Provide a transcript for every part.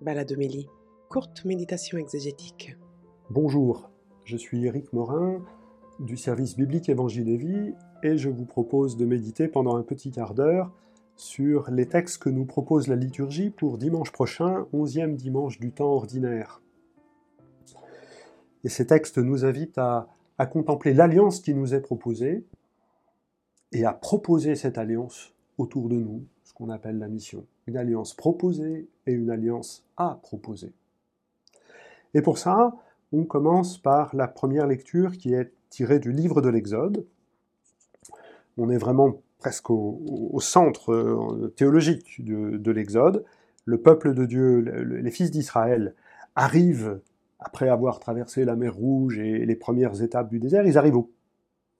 Baladomélie, courte méditation exégétique. Bonjour, je suis Éric Morin du service biblique Évangile et Vie et je vous propose de méditer pendant un petit quart d'heure sur les textes que nous propose la liturgie pour dimanche prochain, onzième dimanche du temps ordinaire. Et ces textes nous invitent à contempler l'alliance qui nous est proposée et à proposer cette alliance autour de nous, ce qu'on appelle la mission. Une alliance proposée et une alliance à proposer. Et pour ça, on commence par la première lecture qui est tirée du livre de l'Exode. On est vraiment presque au, centre euh, théologique de, de l'Exode. Le peuple de Dieu, les fils d'Israël, arrivent, après avoir traversé la mer Rouge et les premières étapes du désert, ils arrivent au,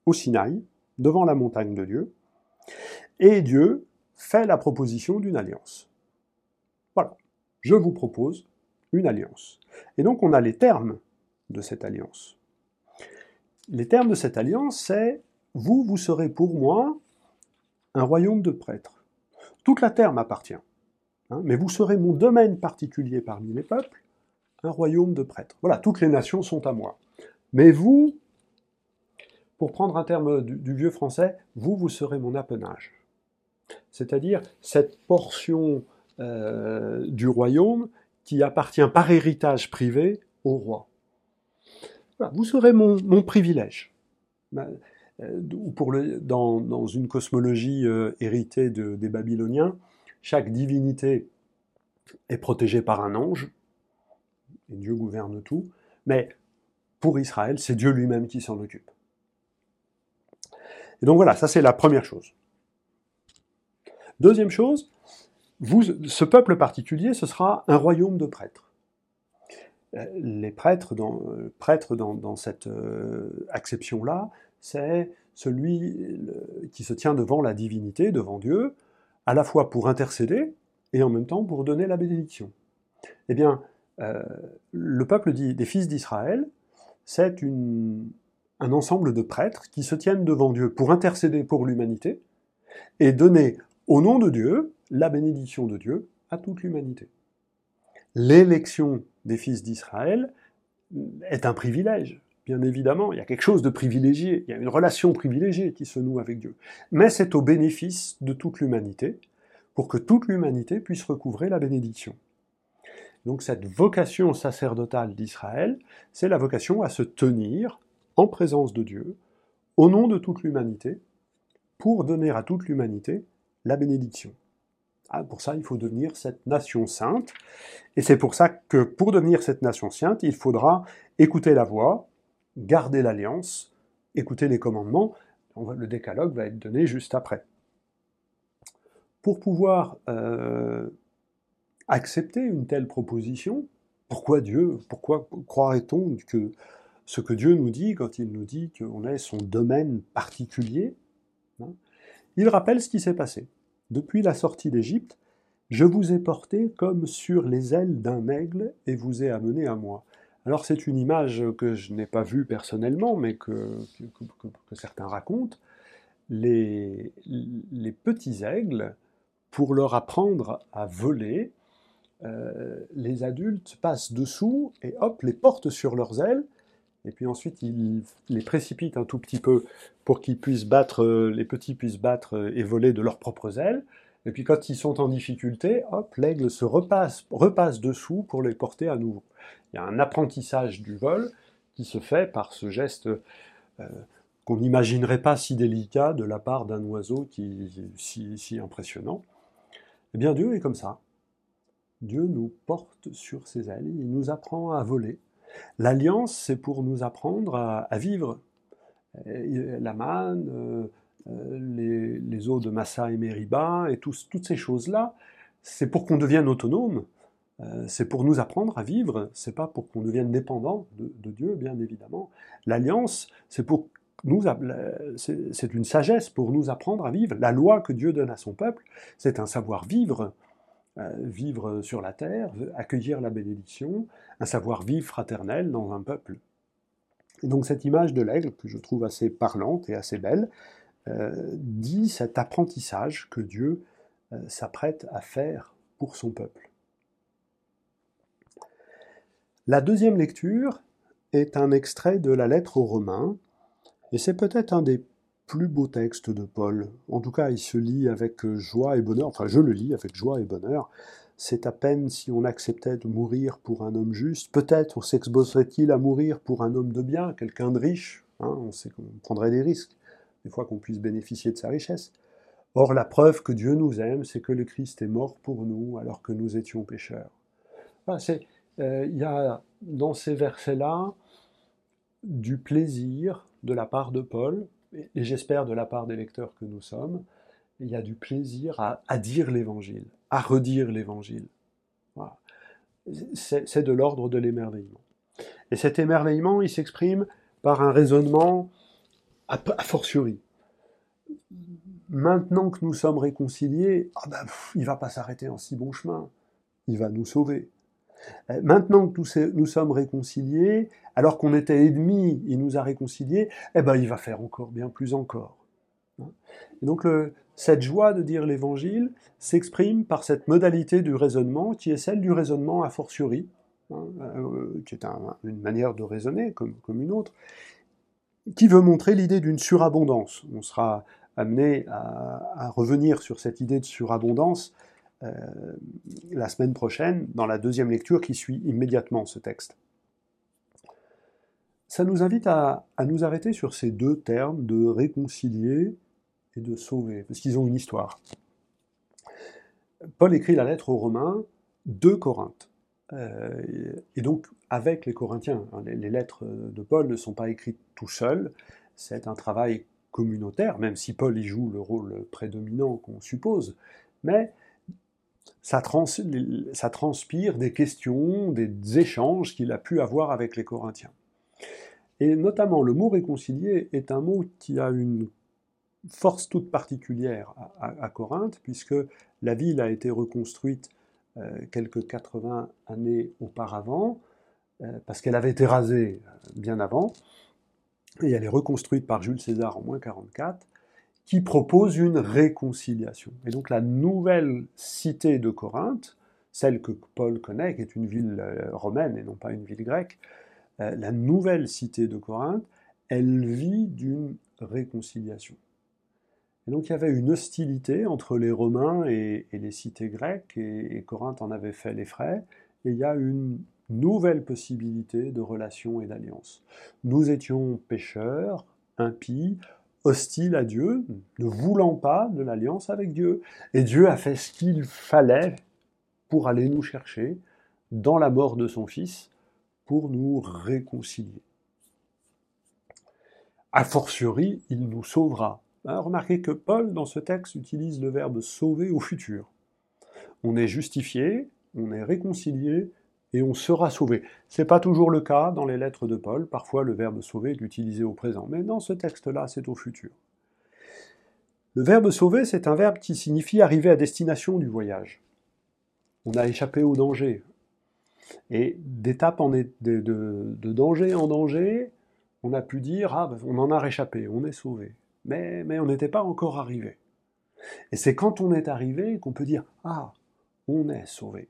au Sinaï, devant la montagne de Dieu, et Dieu fait la proposition d'une alliance. Voilà, je vous propose une alliance. Et donc on a les termes de cette alliance. Les termes de cette alliance, c'est vous, vous serez pour moi un royaume de prêtres. Toute la terre m'appartient, hein, mais vous serez mon domaine particulier parmi les peuples, un royaume de prêtres. Voilà, toutes les nations sont à moi. Mais vous, pour prendre un terme du, du vieux français, vous, vous serez mon appenage. C'est-à-dire cette portion euh, du royaume qui appartient par héritage privé au roi. Vous serez mon, privilège. Ben, euh, dans, une cosmologie euh, héritée de, des Babyloniens, chaque divinité est protégée par un ange, et Dieu gouverne tout, mais pour Israël, c'est Dieu lui-même qui s'en occupe. Et donc voilà, ça c'est la première chose. Deuxième chose, vous, ce peuple particulier, ce sera un royaume de prêtres. Euh, les prêtres, dans, euh, prêtres dans, dans cette euh, acception-là, c'est celui qui se tient devant la divinité, devant Dieu, à la fois pour intercéder et en même temps pour donner la bénédiction. Eh bien, le peuple des fils d'Israël, c'est un ensemble de prêtres qui se tiennent devant Dieu pour intercéder pour l'humanité et donner au nom de Dieu, la bénédiction de Dieu à toute l'humanité. L'élection des fils d'Israël est un privilège, bien évidemment. Il y a quelque chose de privilégié, il y a une relation privilégiée qui se noue avec Dieu. Mais c'est au bénéfice de toute l'humanité, pour que toute l'humanité puisse recouvrer la bénédiction. Donc cette vocation sacerdotale d'Israël, c'est la vocation à se tenir en présence de Dieu, au nom de toute l'humanité, pour donner à toute l'humanité la bénédiction. Ah, pour ça, il faut devenir cette nation sainte. Et c'est pour ça que pour devenir cette nation sainte, il faudra écouter la voix, garder l'alliance, écouter les commandements. Le décalogue va être donné juste après. Pour pouvoir euh, accepter une telle proposition, pourquoi Dieu, pourquoi croirait-on que ce que Dieu nous dit quand il nous dit qu'on est son domaine particulier hein, Il rappelle ce qui s'est passé. Depuis la sortie d'Égypte, je vous ai porté comme sur les ailes d'un aigle et vous ai amené à moi. Alors c'est une image que je n'ai pas vue personnellement, mais que, certains racontent. Les, les, petits aigles, pour leur apprendre à voler, euh, les adultes passent dessous et hop, les portent sur leurs ailes, et puis ensuite ils les précipitent un tout petit peu pour qu'ils puissent battre, euh, les petits puissent battre euh, et voler de leurs propres ailes. Et puis quand ils sont en difficulté, hop, l'aigle se repasse, dessous pour les porter à nouveau. Il y a un apprentissage du vol qui se fait par ce geste euh, qu'on n'imaginerait pas si délicat de la part d'un oiseau qui si impressionnant. Eh bien Dieu est comme ça. Dieu nous porte sur ses ailes, il nous apprend à voler. L'alliance, c'est pour nous apprendre à, vivre. La manne, euh, les, les, eaux de Massa et Meriba, et toutes ces choses-là, c'est pour qu'on devienne autonome, euh, c'est pour nous apprendre à vivre, c'est pas pour qu'on devienne dépendant de, de, Dieu, bien évidemment. L'alliance, c'est pour nous, c'est une sagesse pour nous apprendre à vivre. La loi que Dieu donne à son peuple, c'est un savoir-vivre euh, vivre sur la terre, accueillir la bénédiction, un savoir-vivre fraternel dans un peuple. Et donc cette image de l'aigle, que je trouve assez parlante et assez belle, euh, dit cet apprentissage que Dieu euh, s'apprête à faire pour son peuple. La deuxième lecture est un extrait de la lettre aux Romains, et c'est peut-être un des plus beaux textes de Paul. En tout cas, il se lit avec joie et bonheur, enfin je le lis avec joie et bonheur. C'est à peine si on acceptait de mourir pour un homme juste, peut-être on s'exposerait-il à mourir pour un homme de bien, quelqu'un de riche, hein, on sait qu'on prendrait des risques, des fois qu'on puisse bénéficier de sa richesse. Or, la preuve que Dieu nous aime, c'est que le Christ est mort pour nous alors que nous étions pécheurs. Euh, il y a dans ces versets-là du plaisir de la part de Paul, et j'espère de la part des lecteurs que nous sommes, il y a du plaisir à, dire l'évangile, à redire l'évangile. C'est de l'ordre de l'émerveillement. Et cet émerveillement, il s'exprime par un raisonnement a, fortiori maintenant que nous sommes réconciliés, ah ben, il va pas s'arrêter en si bon chemin, il va nous sauver. Euh, maintenant que nous, sommes réconciliés, alors qu'on était ennemis, il nous a réconciliés, eh ben, il va faire encore bien plus encore. Et donc cette joie de dire l'évangile s'exprime par cette modalité du raisonnement qui est celle du raisonnement a fortiori, hein, euh, qui est une manière de raisonner comme, comme une autre, qui veut montrer l'idée d'une surabondance. On sera amené à, revenir sur cette idée de surabondance euh, la semaine prochaine, dans la deuxième lecture qui suit immédiatement ce texte. Ça nous invite à, nous arrêter sur ces deux termes de réconcilier et de sauver, parce qu'ils ont une histoire. Paul écrit la lettre aux Romains de Corinthe. Euh, et donc avec les Corinthiens. Hein, les, lettres de Paul ne sont pas écrites tout seul, c'est un travail communautaire, même si Paul y joue le rôle prédominant qu'on suppose, mais ça, ça, transpire des questions, des échanges qu'il a pu avoir avec les Corinthiens. Et notamment, le mot réconcilier est un mot qui a une force toute particulière à, Corinthe, puisque la ville a été reconstruite euh, quelques 80 années auparavant, euh, parce qu'elle avait été rasée euh, bien avant, et elle est reconstruite par Jules César en moins 44, qui propose une réconciliation. Et donc la nouvelle cité de Corinthe, celle que Paul connaît, qui est une ville romaine et non pas une ville grecque, la nouvelle cité de Corinthe, elle vit d'une réconciliation. Et donc il y avait une hostilité entre les Romains et, les cités grecques, et, et, Corinthe en avait fait les frais, et il y a une nouvelle possibilité de relation et d'alliance. Nous étions pécheurs, impies, hostiles à Dieu, ne voulant pas de l'alliance avec Dieu. Et Dieu a fait ce qu'il fallait pour aller nous chercher dans la mort de son Fils, pour nous réconcilier. A fortiori, il nous sauvera. Hein, remarquez que Paul, dans ce texte, utilise le verbe sauver au futur. On est justifié, on est réconcilié, et on sera sauvé. Ce n'est pas toujours le cas dans les lettres de Paul, parfois le verbe sauver est utilisé au présent, mais dans ce texte-là, c'est au futur. Le verbe sauver, c'est un verbe qui signifie arriver à destination du voyage. On a échappé au danger. Et d'étape en de, de, danger en danger, on a pu dire ah, ben, on en a réchappé, on est sauvé. Mais, mais on n'était pas encore arrivé. Et c'est quand on est arrivé qu'on peut dire ah, on est sauvé.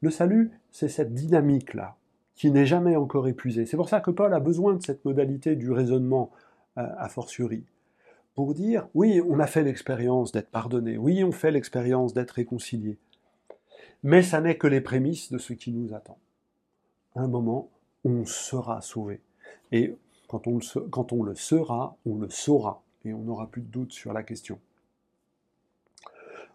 Le salut, c'est cette dynamique-là, qui n'est jamais encore épuisée. C'est pour ça que Paul a besoin de cette modalité du raisonnement euh, a fortiori, pour dire, oui, on a fait l'expérience d'être pardonné, oui, on fait l'expérience d'être réconcilié, mais ça n'est que les prémices de ce qui nous attend. un moment, on sera sauvé. Et quand on, le, sera, on le saura, et on n'aura plus de doute sur la question.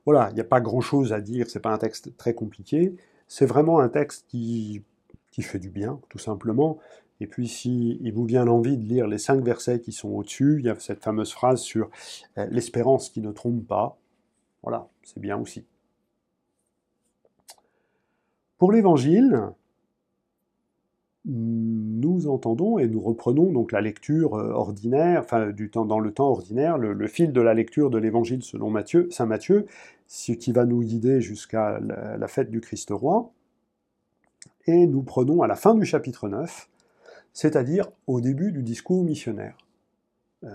Voilà, il n'y a pas grand-chose à dire, c'est pas un texte très compliqué, c'est vraiment un texte qui, qui fait du bien, tout simplement. Et puis, si il vous vient l'envie de lire les cinq versets qui sont au-dessus, il y a cette fameuse phrase sur euh, l'espérance qui ne trompe pas. Voilà, c'est bien aussi. Pour l'évangile, nous entendons et nous reprenons donc la lecture euh, ordinaire, enfin du temps, dans le temps ordinaire, le, fil de la lecture de l'évangile selon Matthieu, Saint Matthieu, ce qui va nous guider jusqu'à la, fête du Christ roi. Et nous prenons à la fin du chapitre 9, c'est-à-dire au début du discours missionnaire. Euh,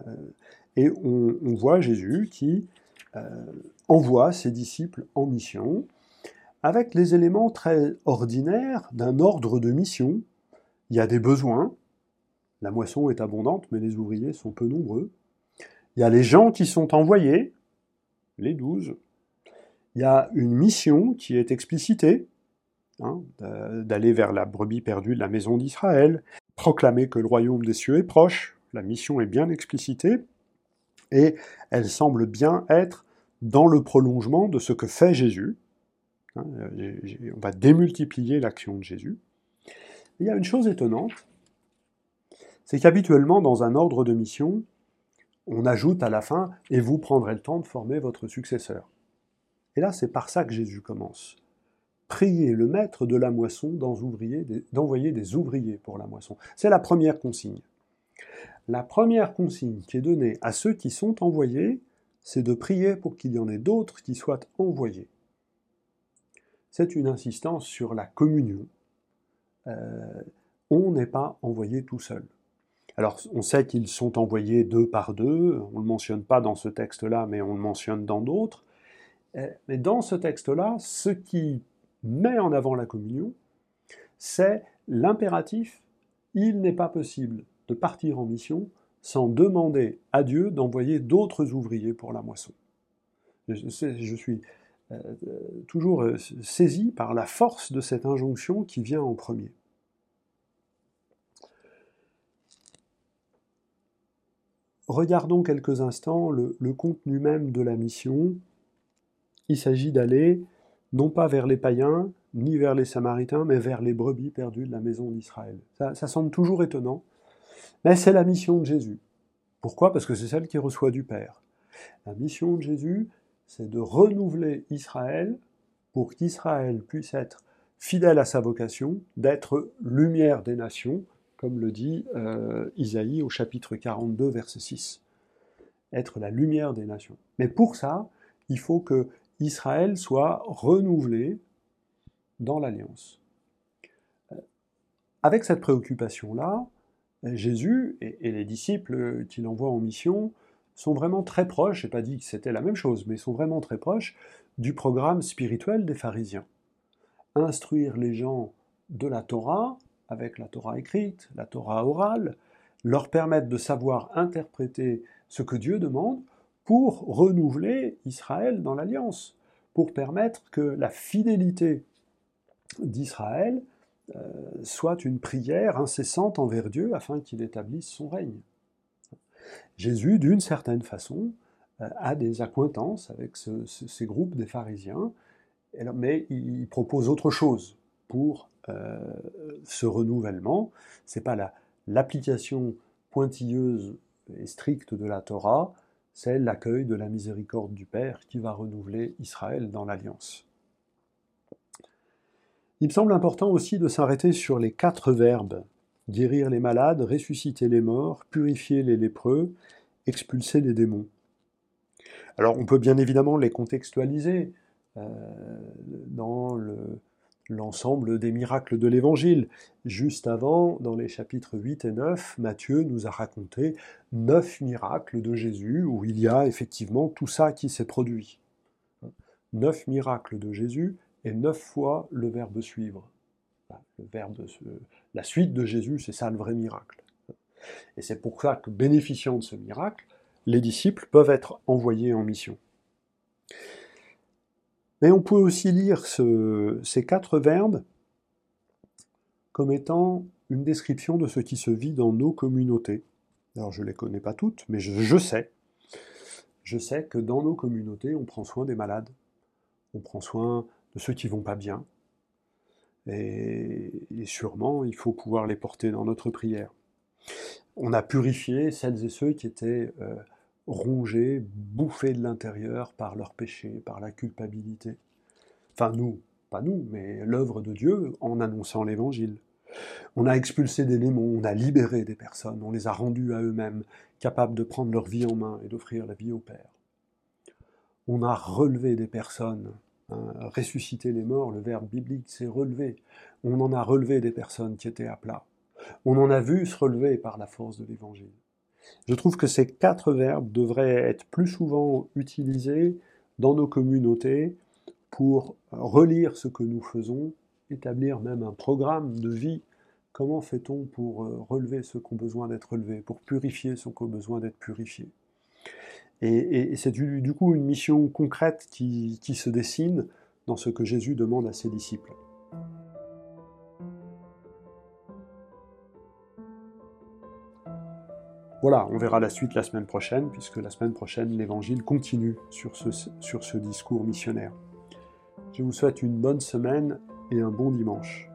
et on, voit Jésus qui euh, envoie ses disciples en mission avec les éléments très ordinaires d'un ordre de mission. Il y a des besoins, la moisson est abondante, mais les ouvriers sont peu nombreux. Il y a les gens qui sont envoyés, les douze. Il y a une mission qui est explicitée, hein, d'aller vers la brebis perdue de la maison d'Israël, proclamer que le royaume des cieux est proche, la mission est bien explicitée, et elle semble bien être dans le prolongement de ce que fait Jésus. Hein, on va démultiplier l'action de Jésus. il y a une chose étonnante, c'est qu'habituellement, dans un ordre de mission, on ajoute à la fin « et vous prendrez le temps de former votre successeur ». Et là, c'est par ça que Jésus commence. Priez le maître de la moisson d'envoyer des ouvriers pour la moisson. C'est la première consigne. La première consigne qui est donnée à ceux qui sont envoyés, c'est de prier pour qu'il y en ait d'autres qui soient envoyés. C'est une insistance sur la communion. Euh, on n'est pas envoyé tout seul. Alors, on sait qu'ils sont envoyés deux par deux, on ne le mentionne pas dans ce texte-là, mais on le mentionne dans d'autres. Euh, mais dans ce texte-là, ce qui met en avant la communion, c'est l'impératif il n'est pas possible de partir en mission sans demander à Dieu d'envoyer d'autres ouvriers pour la moisson. Je, suis toujours euh, saisi par la force de cette injonction qui vient en premier. Regardons quelques instants le, contenu même de la mission. Il s'agit d'aller non pas vers les païens, ni vers les samaritains, mais vers les brebis perdues de la maison d'Israël. Ça, semble toujours étonnant, mais c'est la mission de Jésus. Pourquoi? Parce que c'est celle qui reçoit du Père. La mission de Jésus, c'est de renouveler Israël pour qu'Israël puisse être fidèle à sa vocation, d'être lumière des nations, comme le dit euh, Isaïe au chapitre 42, verset 6. Être la lumière des nations. Mais pour ça, il faut que Israël soit renouvelé dans l'alliance. Euh, avec cette préoccupation-là, Jésus et, les disciples qu'il envoie en mission sont vraiment très proches, je n'ai pas dit que c'était la même chose, mais sont vraiment très proches du programme spirituel des pharisiens. Instruire les gens de la Torah, avec la Torah écrite, la Torah orale, leur permettre de savoir interpréter ce que Dieu demande pour renouveler Israël dans l'alliance, pour permettre que la fidélité d'Israël euh, soit une prière incessante envers Dieu afin qu'il établisse son règne. Jésus, d'une certaine façon, euh, a des accointances avec ces groupes des pharisiens, mais il propose autre chose pour euh, ce renouvellement. Ce n'est pas l'application pointilleuse et stricte de la Torah, c'est l'accueil de la miséricorde du Père qui va renouveler Israël dans l'alliance. Il me semble important aussi de s'arrêter sur les quatre verbes guérir les malades, ressusciter les morts, purifier les lépreux, expulser les démons. Alors on peut bien évidemment les contextualiser euh, dans le, l'ensemble des miracles de l'Évangile. Juste avant, dans les chapitres 8 et 9, Matthieu nous a raconté neuf miracles de Jésus où il y a effectivement tout ça qui s'est produit. Neuf miracles de Jésus et neuf fois le verbe suivre. La suite de Jésus, c'est ça le vrai miracle. Et c'est pour ça que, bénéficiant de ce miracle, les disciples peuvent être envoyés en mission. Mais on peut aussi lire ces quatre verbes comme étant une description de ce qui se vit dans nos communautés. Alors je ne les connais pas toutes, mais je, sais. Je sais que dans nos communautés, on prend soin des malades, on prend soin de ceux qui vont pas bien. Et, sûrement, il faut pouvoir les porter dans notre prière. On a purifié celles et ceux qui étaient euh, rongés, bouffés de l'intérieur par leur péché, par la culpabilité. Enfin nous, pas nous, mais l'œuvre de Dieu en annonçant l'Évangile. On a expulsé des démons, on a libéré des personnes, on les a rendus à eux-mêmes, capables de prendre leur vie en main et d'offrir la vie au Père. On a relevé des personnes, ressuscité les morts, le verbe biblique c'est relever. On en a relevé des personnes qui étaient à plat. On en a vu se relever par la force de l'Évangile. Je trouve que ces quatre verbes devraient être plus souvent utilisés dans nos communautés pour relire ce que nous faisons, établir même un programme de vie. Comment fait-on pour euh, relever ceux qui ont besoin d'être relevés, pour purifier ceux qui ont besoin d'être purifiés? Et, c'est du, coup une mission concrète qui se dessine dans ce que Jésus demande à ses disciples. Voilà, on verra la suite la semaine prochaine, puisque la semaine prochaine, l'Évangile continue sur ce, sur ce discours missionnaire. Je vous souhaite une bonne semaine et un bon dimanche.